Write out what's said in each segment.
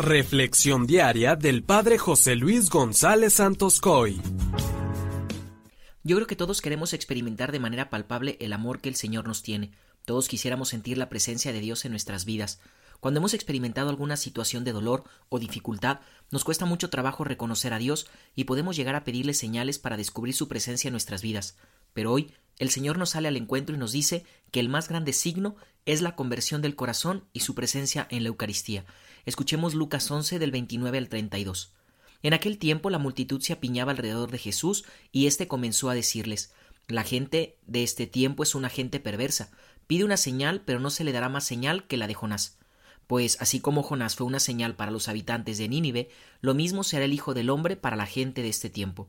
Reflexión diaria del Padre José Luis González Santos Coy. Yo creo que todos queremos experimentar de manera palpable el amor que el Señor nos tiene. Todos quisiéramos sentir la presencia de Dios en nuestras vidas. Cuando hemos experimentado alguna situación de dolor o dificultad, nos cuesta mucho trabajo reconocer a Dios y podemos llegar a pedirle señales para descubrir su presencia en nuestras vidas. Pero hoy el Señor nos sale al encuentro y nos dice que el más grande signo es la conversión del corazón y su presencia en la Eucaristía. Escuchemos Lucas 11 del 29 al 32. En aquel tiempo la multitud se apiñaba alrededor de Jesús y éste comenzó a decirles La gente de este tiempo es una gente perversa. Pide una señal, pero no se le dará más señal que la de Jonás. Pues así como Jonás fue una señal para los habitantes de Nínive, lo mismo será el Hijo del hombre para la gente de este tiempo.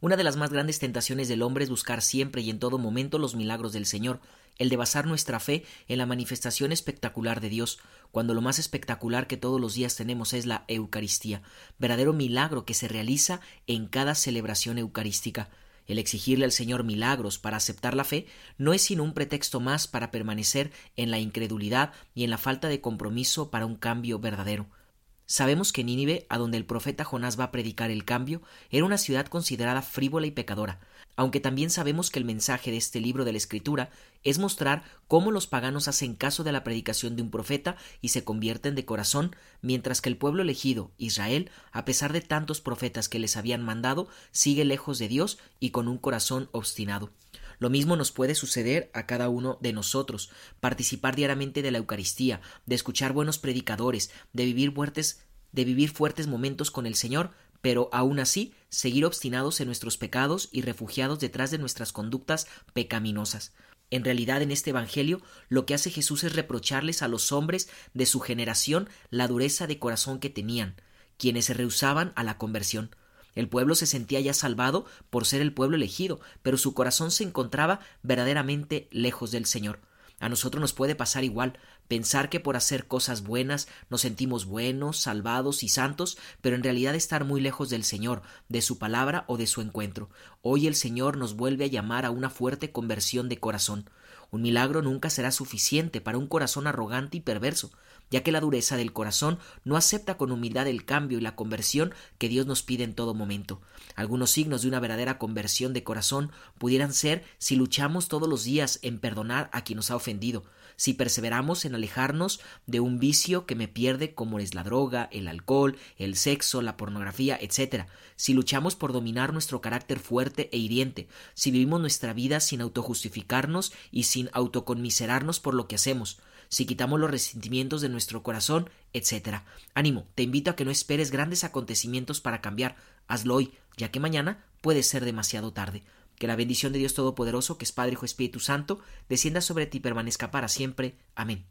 Una de las más grandes tentaciones del hombre es buscar siempre y en todo momento los milagros del Señor, el de basar nuestra fe en la manifestación espectacular de Dios, cuando lo más espectacular que todos los días tenemos es la Eucaristía, verdadero milagro que se realiza en cada celebración eucarística. El exigirle al Señor milagros para aceptar la fe no es sino un pretexto más para permanecer en la incredulidad y en la falta de compromiso para un cambio verdadero. Sabemos que Nínive, a donde el profeta Jonás va a predicar el cambio, era una ciudad considerada frívola y pecadora, aunque también sabemos que el mensaje de este libro de la Escritura es mostrar cómo los paganos hacen caso de la predicación de un profeta y se convierten de corazón, mientras que el pueblo elegido, Israel, a pesar de tantos profetas que les habían mandado, sigue lejos de Dios y con un corazón obstinado. Lo mismo nos puede suceder a cada uno de nosotros, participar diariamente de la Eucaristía, de escuchar buenos predicadores, de vivir fuertes, de vivir fuertes momentos con el Señor, pero aún así seguir obstinados en nuestros pecados y refugiados detrás de nuestras conductas pecaminosas. En realidad en este Evangelio lo que hace Jesús es reprocharles a los hombres de su generación la dureza de corazón que tenían, quienes se rehusaban a la conversión. El pueblo se sentía ya salvado por ser el pueblo elegido, pero su corazón se encontraba verdaderamente lejos del Señor. A nosotros nos puede pasar igual, pensar que por hacer cosas buenas nos sentimos buenos, salvados y santos, pero en realidad estar muy lejos del Señor, de su palabra o de su encuentro. Hoy el Señor nos vuelve a llamar a una fuerte conversión de corazón. Un milagro nunca será suficiente para un corazón arrogante y perverso, ya que la dureza del corazón no acepta con humildad el cambio y la conversión que Dios nos pide en todo momento. Algunos signos de una verdadera conversión de corazón pudieran ser si luchamos todos los días en perdonar a quien nos ha ofendido, si perseveramos en alejarnos de un vicio que me pierde como es la droga, el alcohol, el sexo, la pornografía, etc., si luchamos por dominar nuestro carácter fuerte e hiriente, si vivimos nuestra vida sin autojustificarnos y sin autoconmiserarnos por lo que hacemos, si quitamos los resentimientos de nuestro corazón, etc. Ánimo, te invito a que no esperes grandes acontecimientos para cambiar, hazlo hoy, ya que mañana puede ser demasiado tarde. Que la bendición de Dios Todopoderoso, que es Padre, Hijo, Espíritu Santo, descienda sobre ti y permanezca para siempre. Amén.